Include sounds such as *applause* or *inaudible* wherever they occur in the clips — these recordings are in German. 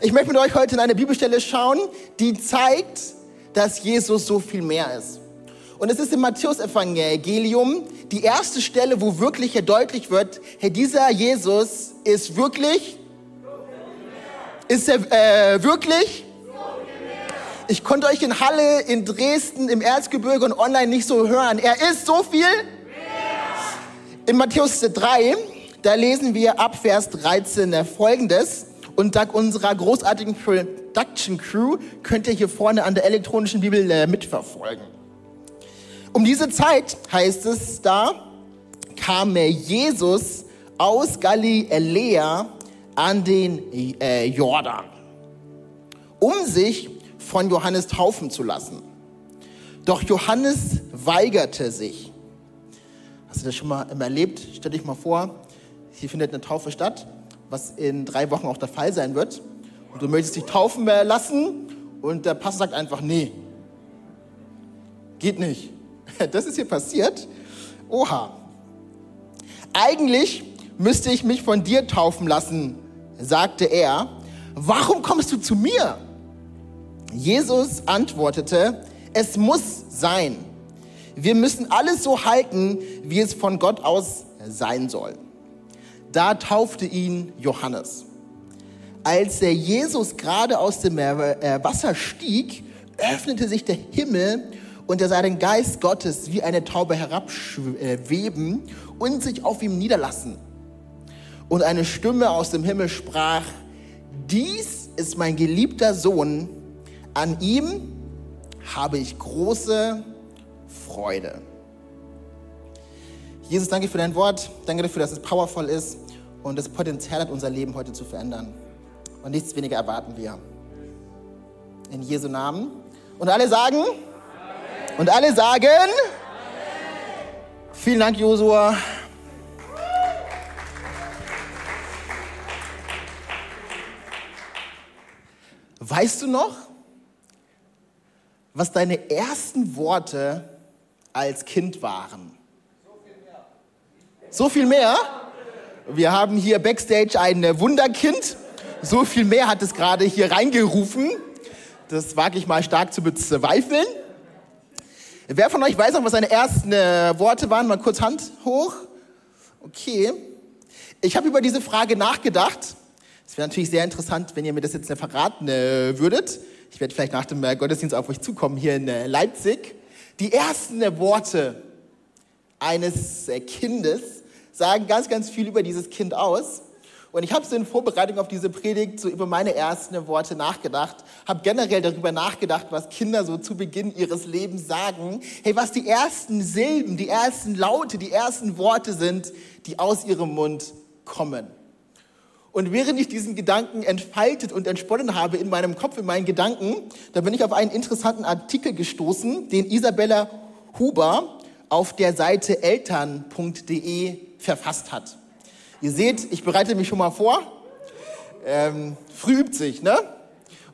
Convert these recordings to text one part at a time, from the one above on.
Ich möchte mit euch heute in eine Bibelstelle schauen, die zeigt, dass Jesus so viel mehr ist. Und es ist im Matthäus-Evangelium die erste Stelle, wo wirklich hier deutlich wird, hey, dieser Jesus ist wirklich, ist er äh, wirklich? Ich konnte euch in Halle, in Dresden, im Erzgebirge und online nicht so hören. Er ist so viel? In Matthäus 3, da lesen wir ab Vers 13 folgendes. Und dank unserer großartigen Production Crew könnt ihr hier vorne an der elektronischen Bibel äh, mitverfolgen. Um diese Zeit, heißt es da, kam Jesus aus Galiläa an den äh, Jordan, um sich von Johannes taufen zu lassen. Doch Johannes weigerte sich. Hast du das schon mal erlebt? Stell dich mal vor, hier findet eine Taufe statt was in drei Wochen auch der Fall sein wird. Und du möchtest dich taufen lassen und der Pastor sagt einfach, nee, geht nicht. *laughs* Das ist hier passiert. Oha. Eigentlich müsste ich mich von dir taufen lassen, sagte er. Warum kommst du zu mir? Jesus antwortete, es muss sein. Wir müssen alles so halten, wie es von Gott aus sein soll. Da taufte ihn Johannes. Als der Jesus gerade aus dem äh, Wasser stieg, öffnete sich der Himmel und er sah den Geist Gottes wie eine Taube herabschweben und sich auf ihm niederlassen. Und eine Stimme aus dem Himmel sprach, dies ist mein geliebter Sohn, an ihm habe ich große Freude. Jesus, danke für dein Wort. Danke dafür, dass es powerful ist und das Potenzial hat, unser Leben heute zu verändern. Und nichts weniger erwarten wir. In Jesu Namen. Und alle sagen? Amen. Und alle sagen? Amen. Vielen Dank, Josua. Weißt du noch, was deine ersten Worte als Kind waren? So viel mehr? Wir haben hier backstage ein Wunderkind. So viel mehr hat es gerade hier reingerufen. Das wage ich mal stark zu bezweifeln. Wer von euch weiß noch, was seine ersten äh, Worte waren? Mal kurz Hand hoch. Okay. Ich habe über diese Frage nachgedacht. Es wäre natürlich sehr interessant, wenn ihr mir das jetzt verraten äh, würdet. Ich werde vielleicht nach dem äh, Gottesdienst auf euch zukommen hier in Leipzig. Die ersten Worte eines Kindes sagen ganz, ganz viel über dieses Kind aus. Und ich habe so in Vorbereitung auf diese Predigt so über meine ersten Worte nachgedacht, habe generell darüber nachgedacht, was Kinder so zu Beginn ihres Lebens sagen. Hey, was die ersten Silben, die ersten Laute, die ersten Worte sind, die aus ihrem Mund kommen. Und während ich diesen Gedanken entfaltet und entsponnen habe in meinem Kopf, in meinen Gedanken, da bin ich auf einen interessanten Artikel gestoßen, den Isabella Huber auf der Seite eltern.de verfasst hat. Ihr seht, ich bereite mich schon mal vor. Ähm, früh übt sich, ne?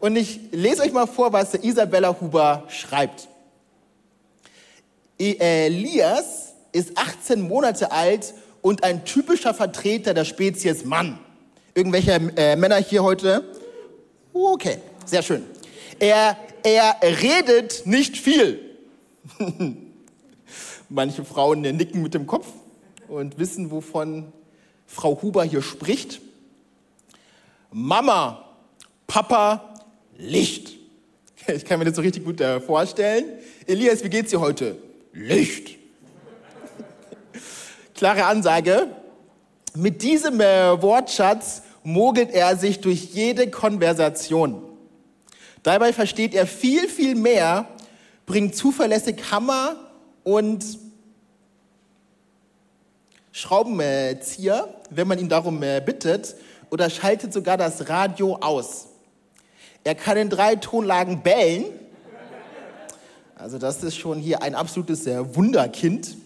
Und ich lese euch mal vor, was Isabella Huber schreibt. E, Elias ist 18 Monate alt und ein typischer Vertreter der Spezies Mann. Irgendwelche äh, Männer hier heute? Okay, sehr schön. Er, er redet nicht viel. *laughs* Manche Frauen nicken mit dem Kopf und wissen, wovon Frau Huber hier spricht. Mama, Papa, Licht. *laughs* Ich kann mir das so richtig gut äh, vorstellen. Elias, wie geht's dir heute? Licht. *laughs* Klare Ansage. Mit diesem äh, Wortschatz mogelt er sich durch jede Konversation. Dabei versteht er viel, viel mehr, bringt zuverlässig Hammer und Schraubenzieher, wenn man ihn darum äh, bittet, oder schaltet sogar das Radio aus. Er kann in drei Tonlagen bellen. Also das ist schon hier ein absolutes Wunderkind.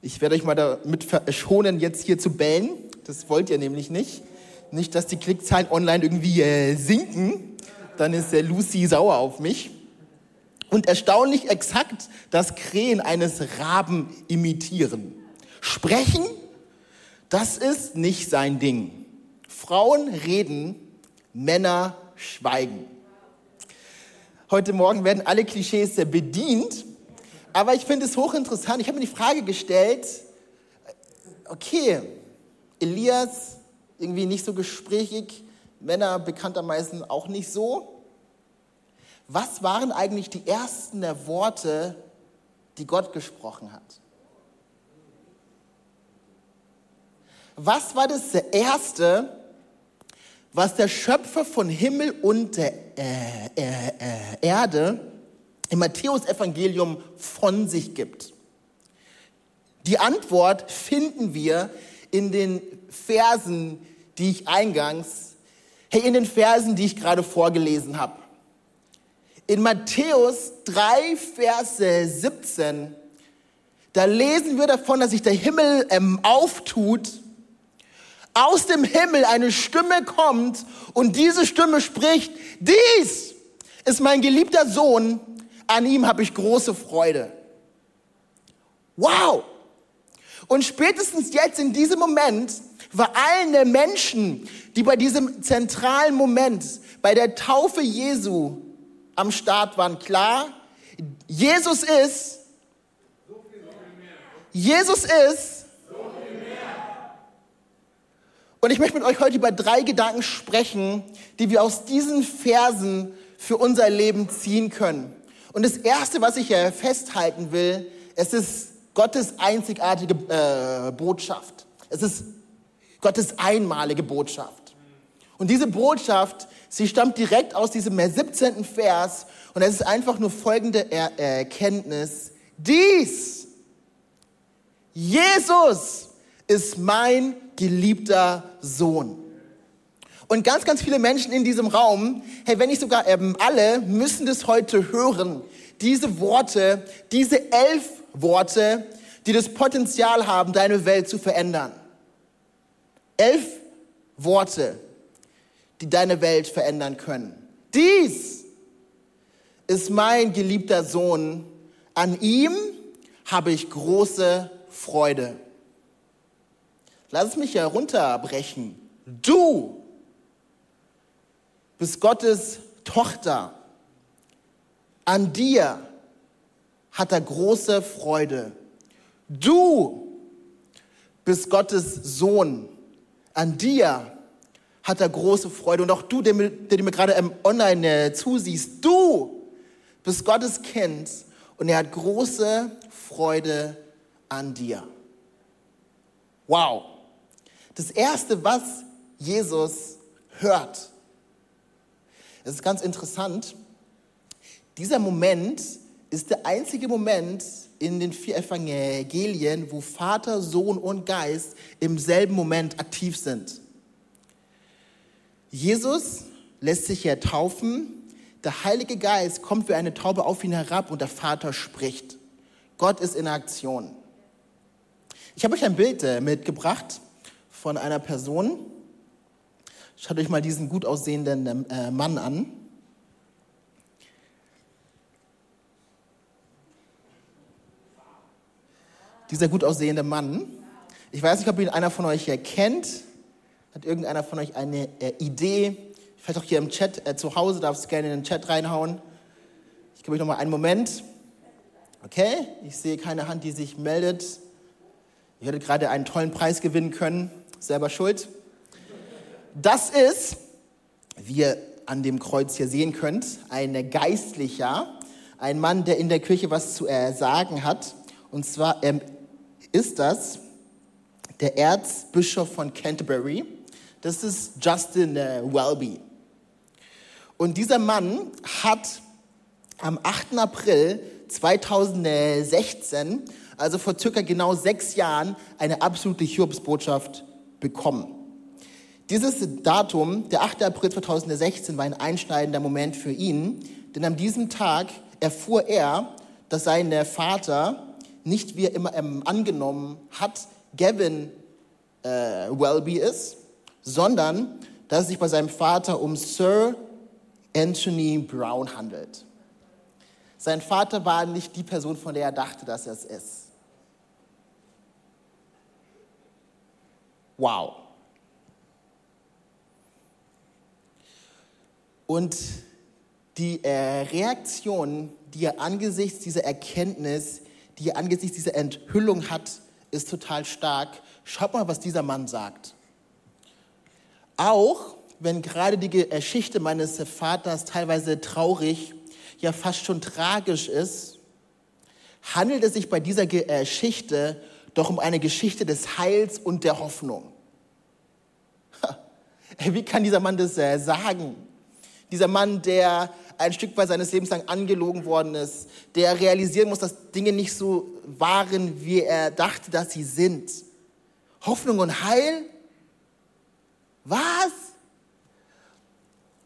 Ich werde euch mal damit verschonen, jetzt hier zu bellen. Das wollt ihr nämlich nicht. Nicht, dass die Klickzahlen online irgendwie äh, sinken. Dann ist der Lucy sauer auf mich. Und erstaunlich exakt das Krähen eines Raben imitieren. Sprechen, das ist nicht sein Ding. Frauen reden, Männer schweigen. Heute Morgen werden alle Klischees bedient, aber ich finde es hochinteressant. Ich habe mir die Frage gestellt, okay, Elias irgendwie nicht so gesprächig, Männer bekanntermaßen auch nicht so. Was waren eigentlich die ersten der Worte, die Gott gesprochen hat? Was war das Erste, was der Schöpfer von Himmel und der äh, äh, äh, Erde im Matthäusevangelium von sich gibt? Die Antwort finden wir in den Versen, die ich eingangs, hey, in den Versen, die ich gerade vorgelesen habe. In Matthäus 3, Verse 17, da lesen wir davon, dass sich der Himmel ähm, auftut aus dem Himmel eine Stimme kommt und diese Stimme spricht, dies ist mein geliebter Sohn, an ihm habe ich große Freude. Wow! Und spätestens jetzt in diesem Moment war allen der Menschen, die bei diesem zentralen Moment, bei der Taufe Jesu am Start waren, klar, Jesus ist, Jesus ist und ich möchte mit euch heute über drei Gedanken sprechen, die wir aus diesen Versen für unser Leben ziehen können. Und das Erste, was ich hier festhalten will, es ist Gottes einzigartige äh, Botschaft. Es ist Gottes einmalige Botschaft. Und diese Botschaft, sie stammt direkt aus diesem 17. Vers und es ist einfach nur folgende er Erkenntnis. Dies, Jesus ist mein geliebter Sohn. Und ganz, ganz viele Menschen in diesem Raum, hey, wenn nicht sogar ähm, alle, müssen das heute hören. Diese Worte, diese elf Worte, die das Potenzial haben, deine Welt zu verändern. Elf Worte, die deine Welt verändern können. Dies ist mein geliebter Sohn. An ihm habe ich große Freude. Lass es mich herunterbrechen. Du bist Gottes Tochter. An dir hat er große Freude. Du bist Gottes Sohn. An dir hat er große Freude. Und auch du, der, der mir gerade online äh, zusiehst, du bist Gottes Kind und er hat große Freude an dir. Wow. Das Erste, was Jesus hört, es ist ganz interessant, dieser Moment ist der einzige Moment in den vier Evangelien, wo Vater, Sohn und Geist im selben Moment aktiv sind. Jesus lässt sich ja taufen, der Heilige Geist kommt wie eine Taube auf ihn herab und der Vater spricht. Gott ist in Aktion. Ich habe euch ein Bild äh, mitgebracht von einer Person. Schaut euch mal diesen gut aussehenden äh, Mann an. Dieser gut aussehende Mann. Ich weiß nicht, ob ihn einer von euch kennt. Hat irgendeiner von euch eine äh, Idee? Vielleicht auch hier im Chat äh, zu Hause, darfst du gerne in den Chat reinhauen. Ich gebe euch noch mal einen Moment. Okay, ich sehe keine Hand, die sich meldet. Ihr hättet gerade einen tollen Preis gewinnen können selber schuld. Das ist, wie ihr an dem Kreuz hier sehen könnt, ein Geistlicher, ein Mann, der in der Kirche was zu äh, sagen hat. Und zwar ähm, ist das der Erzbischof von Canterbury. Das ist Justin äh, Welby. Und dieser Mann hat am 8. April 2016, also vor circa genau sechs Jahren, eine absolute Hiobsbotschaft bekommen. Dieses Datum, der 8. April 2016, war ein einschneidender Moment für ihn, denn an diesem Tag erfuhr er, dass sein Vater nicht wie er immer ähm, angenommen hat, Gavin äh, Welby ist, sondern dass es sich bei seinem Vater um Sir Anthony Brown handelt. Sein Vater war nicht die Person, von der er dachte, dass er es ist. Wow. Und die äh, Reaktion, die er angesichts dieser Erkenntnis, die er angesichts dieser Enthüllung hat, ist total stark. Schaut mal, was dieser Mann sagt. Auch wenn gerade die Geschichte meines Vaters teilweise traurig, ja fast schon tragisch ist, handelt es sich bei dieser Geschichte doch um eine Geschichte des Heils und der Hoffnung. Wie kann dieser Mann das äh, sagen? Dieser Mann, der ein Stück weit seines Lebens lang angelogen worden ist, der realisieren muss, dass Dinge nicht so waren, wie er dachte, dass sie sind. Hoffnung und Heil? Was?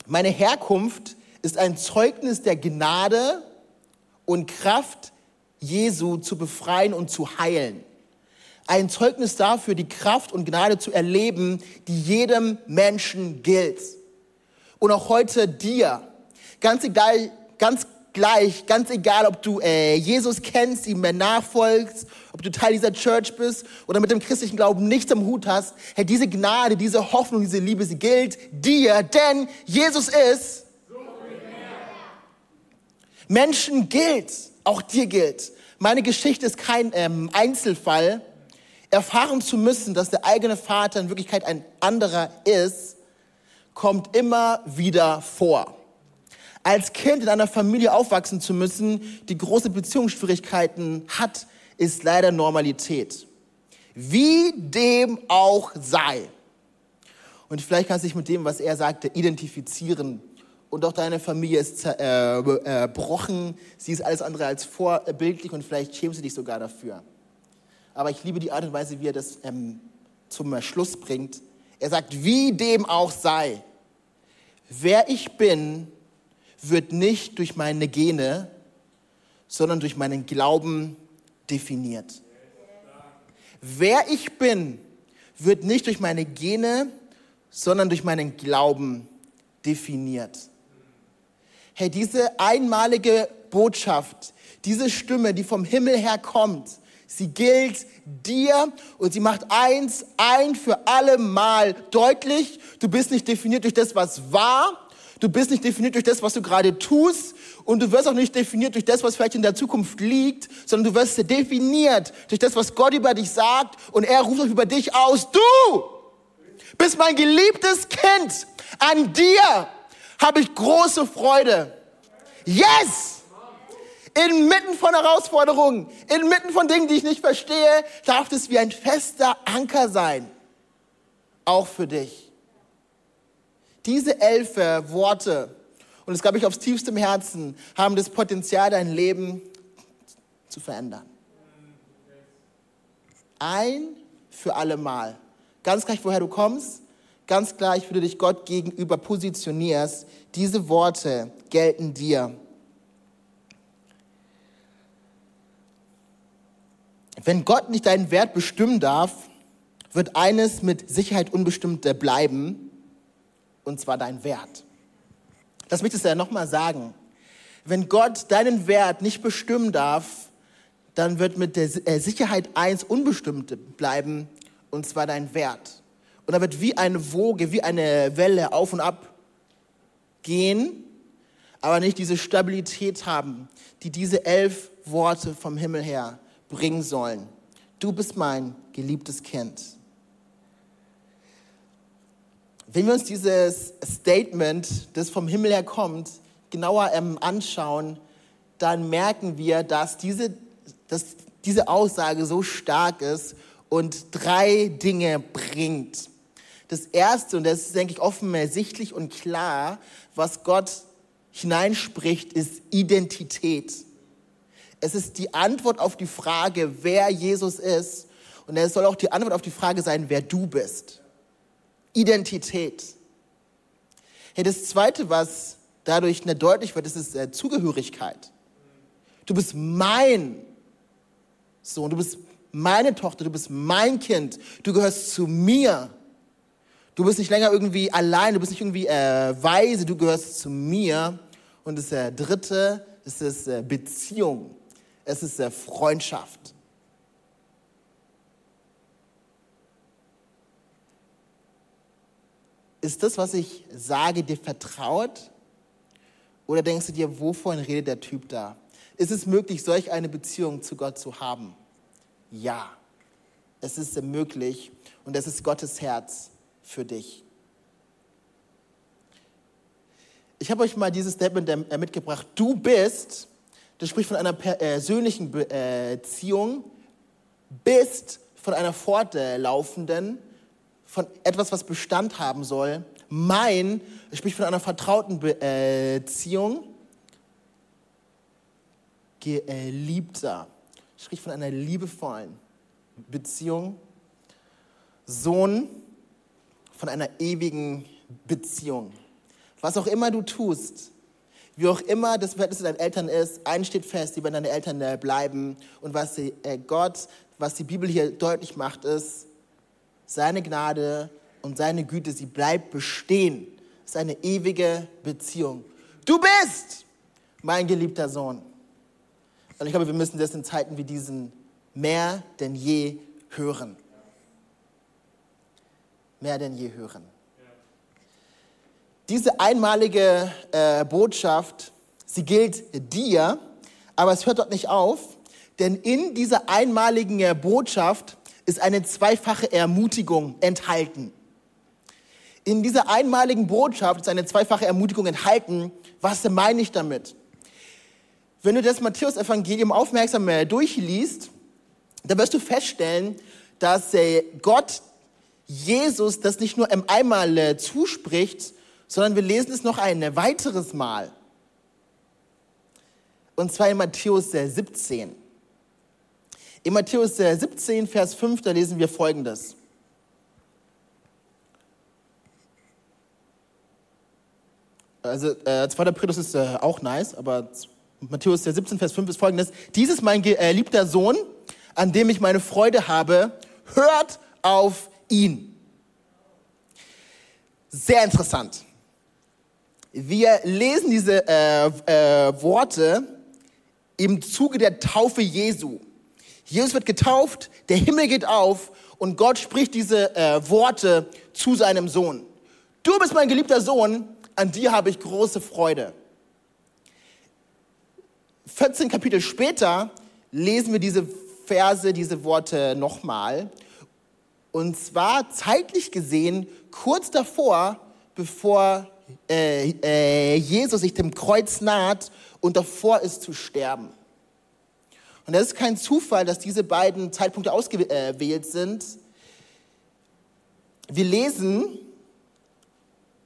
Meine Herkunft ist ein Zeugnis der Gnade und Kraft Jesu zu befreien und zu heilen. Ein Zeugnis dafür, die Kraft und Gnade zu erleben, die jedem Menschen gilt und auch heute dir. Ganz egal, ganz gleich, ganz egal, ob du äh, Jesus kennst, ihm mehr nachfolgst, ob du Teil dieser Church bist oder mit dem christlichen Glauben nichts am Hut hast, hey, diese Gnade, diese Hoffnung, diese Liebe, sie gilt dir, denn Jesus ist. Menschen gilt, auch dir gilt. Meine Geschichte ist kein ähm, Einzelfall. Erfahren zu müssen, dass der eigene Vater in Wirklichkeit ein anderer ist, kommt immer wieder vor. Als Kind in einer Familie aufwachsen zu müssen, die große Beziehungsschwierigkeiten hat, ist leider Normalität. Wie dem auch sei. Und vielleicht kannst du dich mit dem, was er sagte, identifizieren. Und auch deine Familie ist zerbrochen. Äh, Sie ist alles andere als vorbildlich und vielleicht schämst du dich sogar dafür. Aber ich liebe die Art und Weise, wie er das ähm, zum Schluss bringt. Er sagt, wie dem auch sei, wer ich bin, wird nicht durch meine Gene, sondern durch meinen Glauben definiert. Wer ich bin, wird nicht durch meine Gene, sondern durch meinen Glauben definiert. Hey, diese einmalige Botschaft, diese Stimme, die vom Himmel her kommt, Sie gilt dir und sie macht eins ein für alle Mal deutlich. Du bist nicht definiert durch das, was war. Du bist nicht definiert durch das, was du gerade tust. Und du wirst auch nicht definiert durch das, was vielleicht in der Zukunft liegt, sondern du wirst definiert durch das, was Gott über dich sagt. Und er ruft auch über dich aus. Du bist mein geliebtes Kind. An dir habe ich große Freude. Yes! Inmitten von Herausforderungen, inmitten von Dingen, die ich nicht verstehe, darf es wie ein fester Anker sein. Auch für dich. Diese elf Worte, und das glaube ich aufs tiefste Herzen, haben das Potenzial, dein Leben zu verändern. Ein für alle Mal. Ganz gleich, woher du kommst, ganz gleich, wie du dich Gott gegenüber positionierst. Diese Worte gelten dir. Wenn Gott nicht deinen Wert bestimmen darf, wird eines mit Sicherheit unbestimmt bleiben, und zwar dein Wert. Das möchtest du ja nochmal sagen. Wenn Gott deinen Wert nicht bestimmen darf, dann wird mit der äh, Sicherheit eins unbestimmt bleiben, und zwar dein Wert. Und da wird wie eine Woge, wie eine Welle auf und ab gehen, aber nicht diese Stabilität haben, die diese elf Worte vom Himmel her bringen sollen. Du bist mein geliebtes Kind. Wenn wir uns dieses Statement, das vom Himmel her kommt, genauer ähm, anschauen, dann merken wir, dass diese, dass diese Aussage so stark ist und drei Dinge bringt. Das erste, und das ist, denke ich, offensichtlich und klar, was Gott hineinspricht, ist Identität. Es ist die Antwort auf die Frage, wer Jesus ist. Und es soll auch die Antwort auf die Frage sein, wer du bist. Identität. Hey, das Zweite, was dadurch deutlich wird, ist, ist äh, Zugehörigkeit. Du bist mein Sohn, du bist meine Tochter, du bist mein Kind, du gehörst zu mir. Du bist nicht länger irgendwie allein, du bist nicht irgendwie äh, weise, du gehörst zu mir. Und das äh, Dritte ist es äh, Beziehung, es ist äh, Freundschaft. Ist das, was ich sage, dir vertraut? Oder denkst du dir, wovon redet der Typ da? Ist es möglich, solch eine Beziehung zu Gott zu haben? Ja, es ist möglich und es ist Gottes Herz für dich. Ich habe euch mal dieses Statement äh, mitgebracht. Du bist, das spricht von einer persönlichen Beziehung, bist von einer fortlaufenden, von etwas, was Bestand haben soll. Mein spricht von einer vertrauten Beziehung Geliebter. Spricht von einer liebevollen Beziehung. Sohn von einer ewigen Beziehung. Was auch immer du tust, wie auch immer das Verhältnis zu deinen Eltern ist, eins steht fest, die werden deine Eltern bleiben. Und was äh, Gott, was die Bibel hier deutlich macht, ist, seine Gnade und seine Güte, sie bleibt bestehen. Es ist eine ewige Beziehung. Du bist mein geliebter Sohn. Und ich glaube, wir müssen das in Zeiten wie diesen mehr denn je hören. Mehr denn je hören. Diese einmalige äh, Botschaft, sie gilt dir, aber es hört dort nicht auf, denn in dieser einmaligen äh, Botschaft ist eine zweifache Ermutigung enthalten. In dieser einmaligen Botschaft ist eine zweifache Ermutigung enthalten. Was meine ich damit? Wenn du das Matthäus-Evangelium aufmerksam durchliest, dann wirst du feststellen, dass äh, Gott Jesus das nicht nur einmal äh, zuspricht, sondern wir lesen es noch ein weiteres Mal. Und zwar in Matthäus 17. Äh, in Matthäus 17, Vers 5, da lesen wir Folgendes. Also, äh, zweiter Petrus ist äh, auch nice, aber Matthäus 17, Vers 5 ist folgendes. Dieses mein geliebter äh, Sohn, an dem ich meine Freude habe, hört auf ihn. Sehr interessant. Wir lesen diese äh, äh, Worte im Zuge der Taufe Jesu. Jesus wird getauft, der Himmel geht auf und Gott spricht diese äh, Worte zu seinem Sohn. Du bist mein geliebter Sohn, an dir habe ich große Freude. 14 Kapitel später lesen wir diese Verse, diese Worte nochmal. Und zwar zeitlich gesehen kurz davor, bevor äh, äh, Jesus sich dem Kreuz naht und davor ist zu sterben. Und das ist kein Zufall, dass diese beiden Zeitpunkte ausgewählt sind. Wir lesen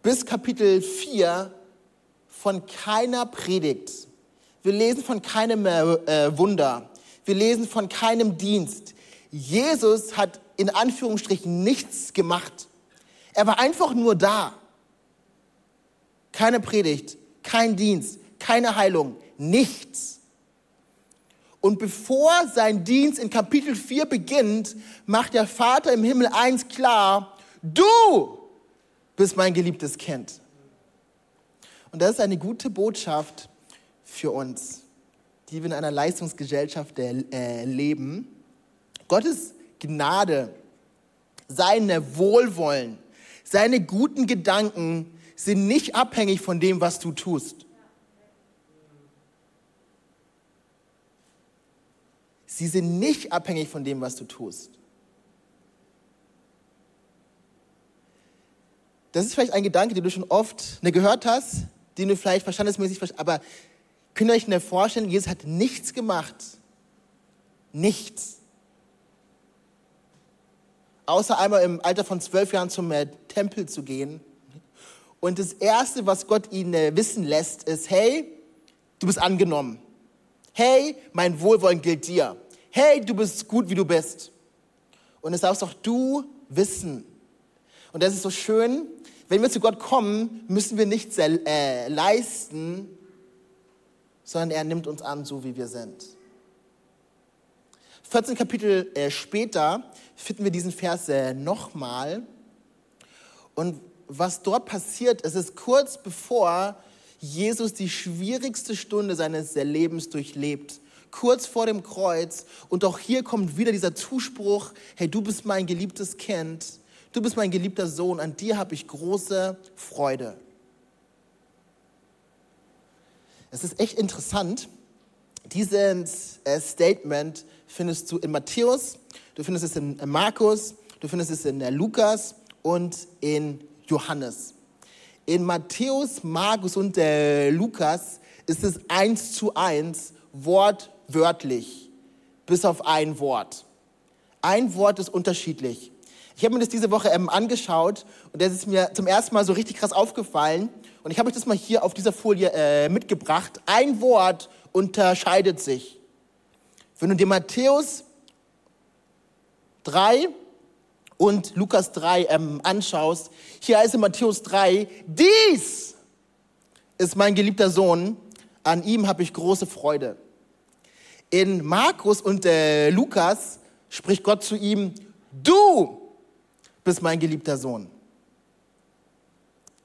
bis Kapitel 4 von keiner Predigt wir lesen von keinem äh, Wunder. Wir lesen von keinem Dienst. Jesus hat in Anführungsstrichen nichts gemacht. Er war einfach nur da. Keine Predigt, kein Dienst, keine Heilung, nichts. Und bevor sein Dienst in Kapitel 4 beginnt, macht der Vater im Himmel eins klar, du bist mein geliebtes Kind. Und das ist eine gute Botschaft für uns, die wir in einer Leistungsgesellschaft äh, leben. Gottes Gnade, seine Wohlwollen, seine guten Gedanken sind nicht abhängig von dem, was du tust. Sie sind nicht abhängig von dem, was du tust. Das ist vielleicht ein Gedanke, den du schon oft ne, gehört hast, den du vielleicht verstandesmäßig, aber Könnt ihr euch denn vorstellen, Jesus hat nichts gemacht. Nichts. Außer einmal im Alter von zwölf Jahren zum Tempel zu gehen. Und das Erste, was Gott ihn äh, wissen lässt, ist, hey, du bist angenommen. Hey, mein Wohlwollen gilt dir. Hey, du bist gut, wie du bist. Und es darfst auch du wissen. Und das ist so schön, wenn wir zu Gott kommen, müssen wir nichts äh, leisten, sondern er nimmt uns an, so wie wir sind. 14 Kapitel äh, später finden wir diesen Vers äh, nochmal. Und was dort passiert, es ist kurz bevor Jesus die schwierigste Stunde seines Lebens durchlebt. Kurz vor dem Kreuz. Und auch hier kommt wieder dieser Zuspruch, hey, du bist mein geliebtes Kind. Du bist mein geliebter Sohn. An dir habe ich große Freude. Es ist echt interessant. Dieses äh, Statement findest du in Matthäus, du findest es in Markus, du findest es in Lukas und in Johannes. In Matthäus, Markus und äh, Lukas ist es eins zu eins wortwörtlich, bis auf ein Wort. Ein Wort ist unterschiedlich. Ich habe mir das diese Woche ähm, angeschaut und das ist mir zum ersten Mal so richtig krass aufgefallen. Und ich habe euch das mal hier auf dieser Folie äh, mitgebracht. Ein Wort unterscheidet sich. Wenn du dir Matthäus 3 und Lukas 3 ähm, anschaust, hier heißt in Matthäus 3, dies ist mein geliebter Sohn, an ihm habe ich große Freude. In Markus und äh, Lukas spricht Gott zu ihm, du bist mein geliebter Sohn.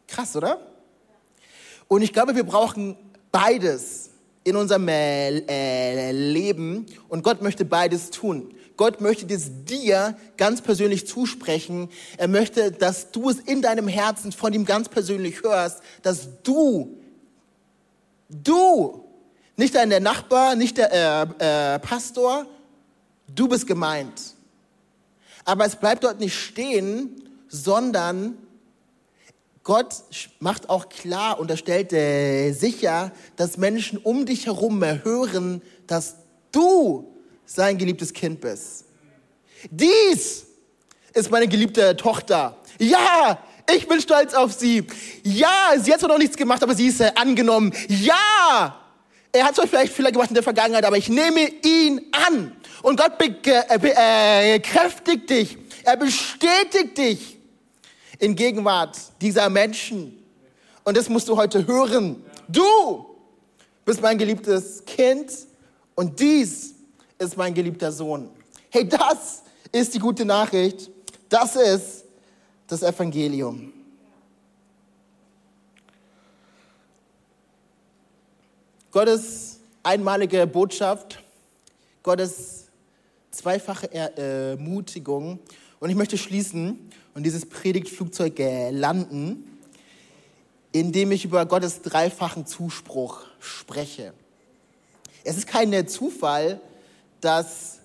Krass, oder? Und ich glaube, wir brauchen beides in unserem äh, Leben und Gott möchte beides tun. Gott möchte es dir ganz persönlich zusprechen. Er möchte, dass du es in deinem Herzen von ihm ganz persönlich hörst, dass du, du, nicht dein Nachbar, nicht der äh, äh, Pastor, du bist gemeint. Aber es bleibt dort nicht stehen, sondern Gott macht auch klar und er stellt äh, sicher, dass Menschen um dich herum hören, dass du sein geliebtes Kind bist. Dies ist meine geliebte Tochter. Ja, ich bin stolz auf sie. Ja, sie hat zwar noch nichts gemacht, aber sie ist äh, angenommen. Ja, er hat zwar vielleicht Fehler gemacht in der Vergangenheit, aber ich nehme ihn an. Und Gott bekräftigt dich. Er bestätigt dich in Gegenwart dieser Menschen. Und das musst du heute hören. Du bist mein geliebtes Kind und dies ist mein geliebter Sohn. Hey, das ist die gute Nachricht. Das ist das Evangelium. Gottes einmalige Botschaft, Gottes zweifache Ermutigung. Und ich möchte schließen und dieses Predigtflugzeug landen, indem ich über Gottes dreifachen Zuspruch spreche. Es ist kein Zufall, dass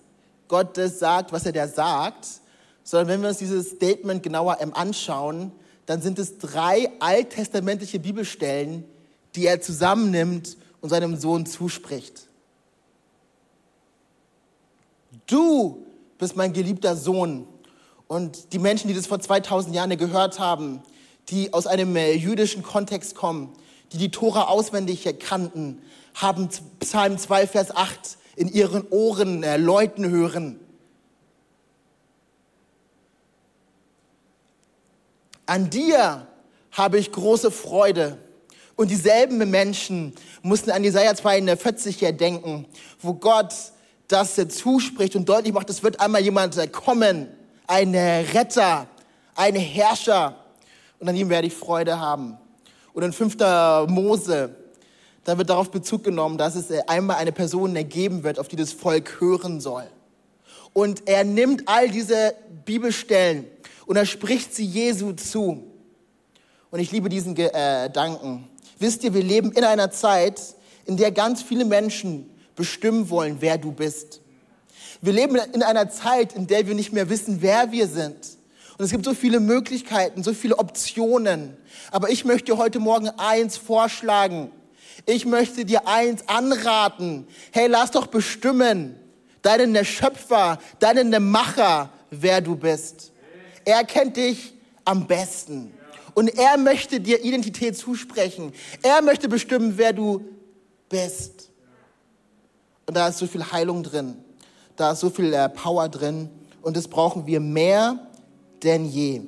Gott das sagt, was er da sagt, sondern wenn wir uns dieses Statement genauer anschauen, dann sind es drei alttestamentliche Bibelstellen, die er zusammennimmt und seinem Sohn zuspricht. Du bist mein geliebter Sohn. Und die Menschen, die das vor 2000 Jahren gehört haben, die aus einem äh, jüdischen Kontext kommen, die die Tora auswendig kannten, haben Psalm 2, Vers 8 in ihren Ohren äh, läuten hören. An dir habe ich große Freude. Und dieselben Menschen mussten an Jesaja 42 hier denken, wo Gott das zuspricht und deutlich macht, es wird einmal jemand kommen, ein Retter, ein Herrscher. Und an ihm werde ich Freude haben. Und in 5. Mose, da wird darauf Bezug genommen, dass es einmal eine Person ergeben wird, auf die das Volk hören soll. Und er nimmt all diese Bibelstellen und er spricht sie Jesu zu. Und ich liebe diesen Gedanken. Wisst ihr, wir leben in einer Zeit, in der ganz viele Menschen bestimmen wollen, wer du bist. Wir leben in einer Zeit, in der wir nicht mehr wissen, wer wir sind. Und es gibt so viele Möglichkeiten, so viele Optionen. Aber ich möchte heute Morgen eins vorschlagen. Ich möchte dir eins anraten. Hey, lass doch bestimmen, deinen Schöpfer, deinen Macher, wer du bist. Er kennt dich am besten. Und er möchte dir Identität zusprechen. Er möchte bestimmen, wer du bist. Und da ist so viel Heilung drin. Da ist so viel äh, Power drin. Und das brauchen wir mehr denn je.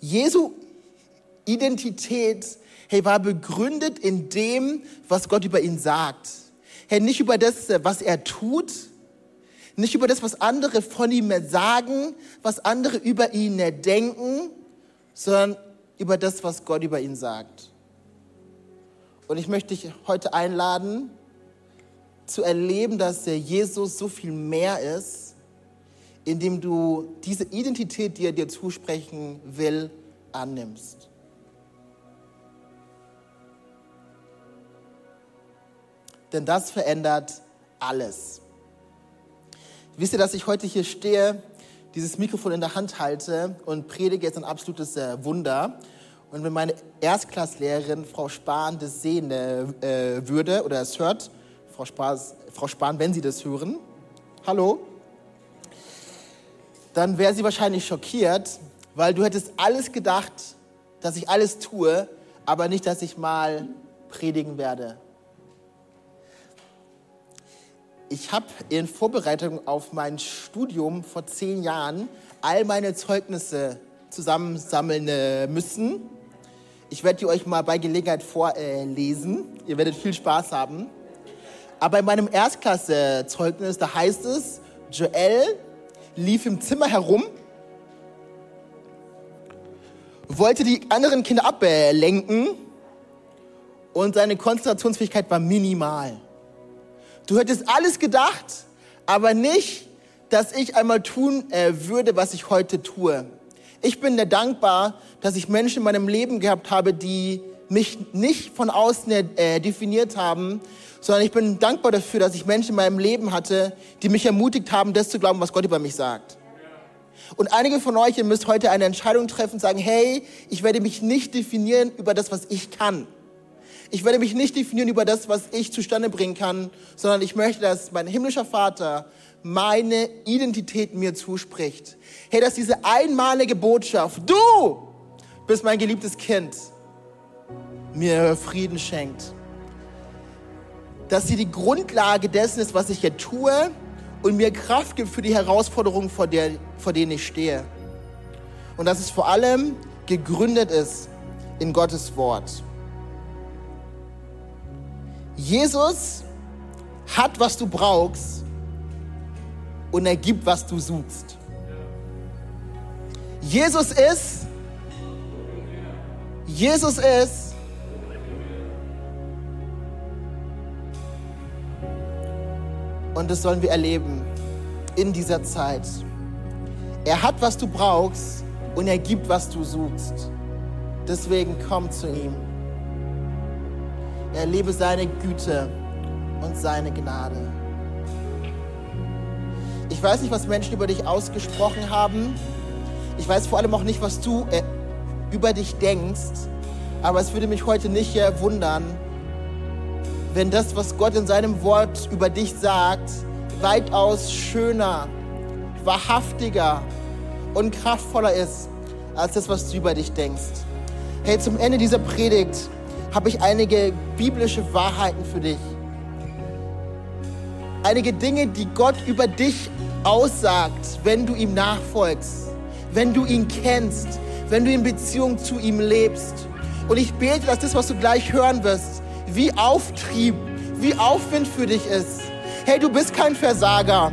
Jesu Identität, hey, war begründet in dem, was Gott über ihn sagt. Hey, nicht über das, was er tut, nicht über das, was andere von ihm sagen, was andere über ihn denken, sondern über das, was Gott über ihn sagt. Und ich möchte dich heute einladen, zu erleben, dass der Jesus so viel mehr ist, indem du diese Identität, die er dir zusprechen will, annimmst. Denn das verändert alles. Wisst ihr, dass ich heute hier stehe, dieses Mikrofon in der Hand halte und predige jetzt ein absolutes äh, Wunder. Und wenn meine Erstklasslehrerin Frau Spahn das sehen äh, würde oder es hört, Frau, Spaß, Frau Spahn, wenn Sie das hören, hallo, dann wäre sie wahrscheinlich schockiert, weil du hättest alles gedacht, dass ich alles tue, aber nicht, dass ich mal predigen werde. Ich habe in Vorbereitung auf mein Studium vor zehn Jahren all meine Zeugnisse zusammensammeln äh, müssen. Ich werde die euch mal bei Gelegenheit vorlesen. Ihr werdet viel Spaß haben. Aber in meinem Erstklasse-Zeugnis, da heißt es, Joel lief im Zimmer herum, wollte die anderen Kinder ablenken und seine Konzentrationsfähigkeit war minimal. Du hättest alles gedacht, aber nicht, dass ich einmal tun äh, würde, was ich heute tue. Ich bin dir dankbar, dass ich Menschen in meinem Leben gehabt habe, die mich nicht von außen äh, definiert haben, sondern ich bin dankbar dafür, dass ich Menschen in meinem Leben hatte, die mich ermutigt haben, das zu glauben, was Gott über mich sagt. Und einige von euch, ihr müsst heute eine Entscheidung treffen sagen, hey, ich werde mich nicht definieren über das, was ich kann. Ich werde mich nicht definieren über das, was ich zustande bringen kann, sondern ich möchte, dass mein himmlischer Vater meine Identität mir zuspricht. Hey, dass diese einmalige Botschaft, du bist mein geliebtes Kind, mir Frieden schenkt. Dass sie die Grundlage dessen ist, was ich hier tue und mir Kraft gibt für die Herausforderungen, vor, der, vor denen ich stehe. Und dass es vor allem gegründet ist in Gottes Wort. Jesus hat, was du brauchst und er gibt, was du suchst. Jesus ist, Jesus ist, und das sollen wir erleben in dieser Zeit. Er hat, was du brauchst und er gibt, was du suchst. Deswegen komm zu ihm. Erlebe seine Güte und seine Gnade. Ich weiß nicht, was Menschen über dich ausgesprochen haben. Ich weiß vor allem auch nicht, was du äh, über dich denkst. Aber es würde mich heute nicht wundern, wenn das, was Gott in seinem Wort über dich sagt, weitaus schöner, wahrhaftiger und kraftvoller ist, als das, was du über dich denkst. Hey, zum Ende dieser Predigt habe ich einige biblische Wahrheiten für dich. Einige Dinge, die Gott über dich aussagt, wenn du ihm nachfolgst, wenn du ihn kennst, wenn du in Beziehung zu ihm lebst. Und ich bete, dass das, was du gleich hören wirst, wie Auftrieb, wie Aufwind für dich ist. Hey, du bist kein Versager.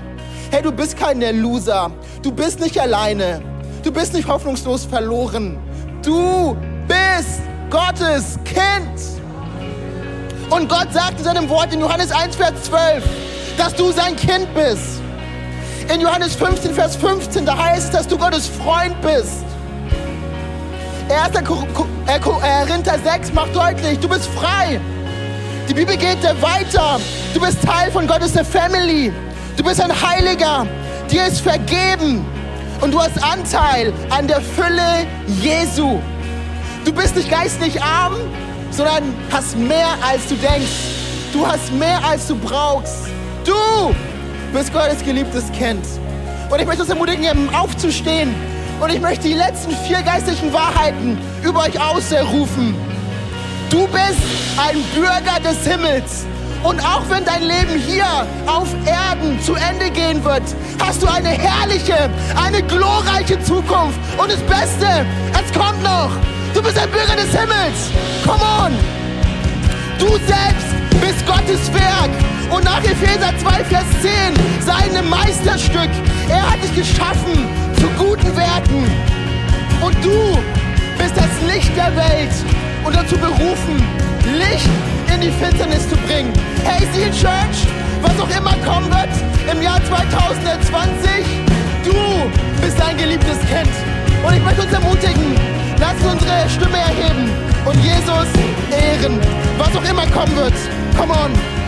Hey, du bist kein Loser. Du bist nicht alleine. Du bist nicht hoffnungslos verloren. Du bist Gottes Kind. Und Gott sagt in seinem Wort in Johannes 1, Vers 12, dass du sein Kind bist. In Johannes 15, Vers 15, da heißt es, dass du Gottes Freund bist. 1. Korinther 6 macht deutlich, du bist frei. Die Bibel geht weiter. Du bist Teil von Gottes Family. Du bist ein Heiliger. Dir ist vergeben. Und du hast Anteil an der Fülle Jesu. Du bist nicht geistlich arm, sondern hast mehr, als du denkst. Du hast mehr, als du brauchst. Du bist Gottes geliebtes Kind. Und ich möchte uns ermutigen, aufzustehen. Und ich möchte die letzten vier geistlichen Wahrheiten über euch ausrufen. Du bist ein Bürger des Himmels Und auch wenn dein Leben hier auf Erden zu Ende gehen wird, hast du eine herrliche, eine glorreiche Zukunft. Und das Beste, es kommt noch. Du bist ein Bürger des Himmels. Come on. Du selbst bist Gottes Werk. Und nach Epheser 2, Vers 10, seinem Meisterstück. Er hat dich geschaffen zu guten Werken. Und du bist das Licht der Welt und dazu berufen, Licht in die Finsternis zu bringen. Hey, Seal Church, was auch immer kommen wird im Jahr 2020, du bist ein geliebtes Kind. Und ich möchte uns ermutigen, Stimme erheben und Jesus ehren, was auch immer kommen wird. Come on.